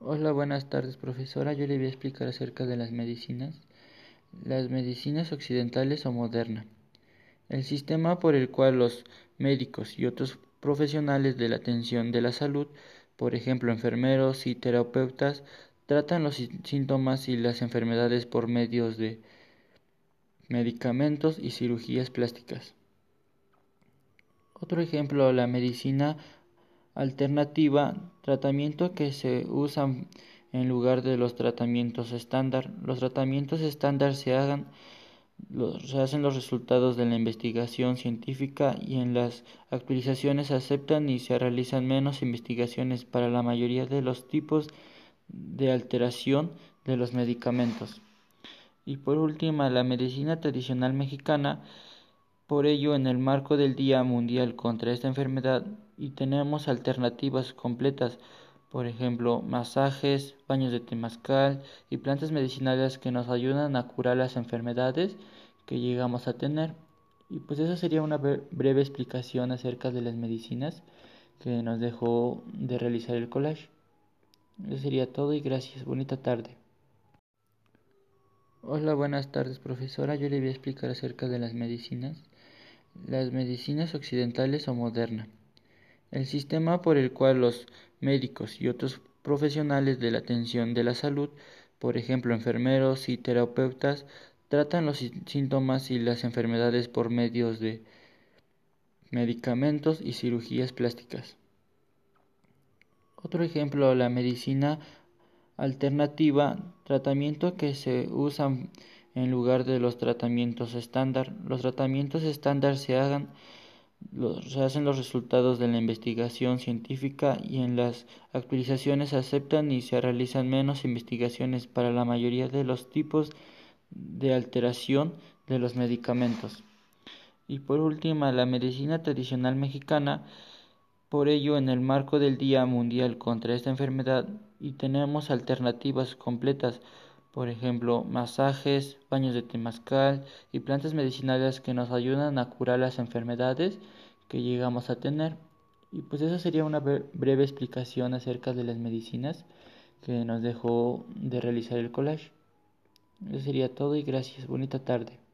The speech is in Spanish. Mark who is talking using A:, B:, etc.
A: Hola, buenas tardes, profesora. Yo le voy a explicar acerca de las medicinas. Las medicinas occidentales o modernas. El sistema por el cual los médicos y otros profesionales de la atención de la salud, por ejemplo enfermeros y terapeutas, tratan los síntomas y las enfermedades por medios de medicamentos y cirugías plásticas. Otro ejemplo, la medicina alternativa, tratamiento que se usan en lugar de los tratamientos estándar. Los tratamientos estándar se, hagan, se hacen los resultados de la investigación científica y en las actualizaciones se aceptan y se realizan menos investigaciones para la mayoría de los tipos de alteración de los medicamentos. Y por último, la medicina tradicional mexicana por ello, en el marco del Día Mundial contra esta enfermedad, y tenemos alternativas completas, por ejemplo, masajes, baños de temazcal y plantas medicinales que nos ayudan a curar las enfermedades que llegamos a tener. Y pues esa sería una breve explicación acerca de las medicinas que nos dejó de realizar el collage. Eso sería todo y gracias. Bonita tarde. Hola, buenas tardes, profesora. Yo le voy a explicar acerca de las medicinas las medicinas occidentales o modernas. El sistema por el cual los médicos y otros profesionales de la atención de la salud, por ejemplo enfermeros y terapeutas, tratan los síntomas y las enfermedades por medios de medicamentos y cirugías plásticas. Otro ejemplo, la medicina alternativa, tratamiento que se usan en lugar de los tratamientos estándar. Los tratamientos estándar se, hagan, se hacen los resultados de la investigación científica y en las actualizaciones se aceptan y se realizan menos investigaciones para la mayoría de los tipos de alteración de los medicamentos. Y por último, la medicina tradicional mexicana, por ello en el marco del Día Mundial contra esta enfermedad y tenemos alternativas completas por ejemplo, masajes, baños de temazcal y plantas medicinales que nos ayudan a curar las enfermedades que llegamos a tener. Y pues esa sería una breve explicación acerca de las medicinas que nos dejó de realizar el collage. Eso sería todo y gracias. Bonita tarde.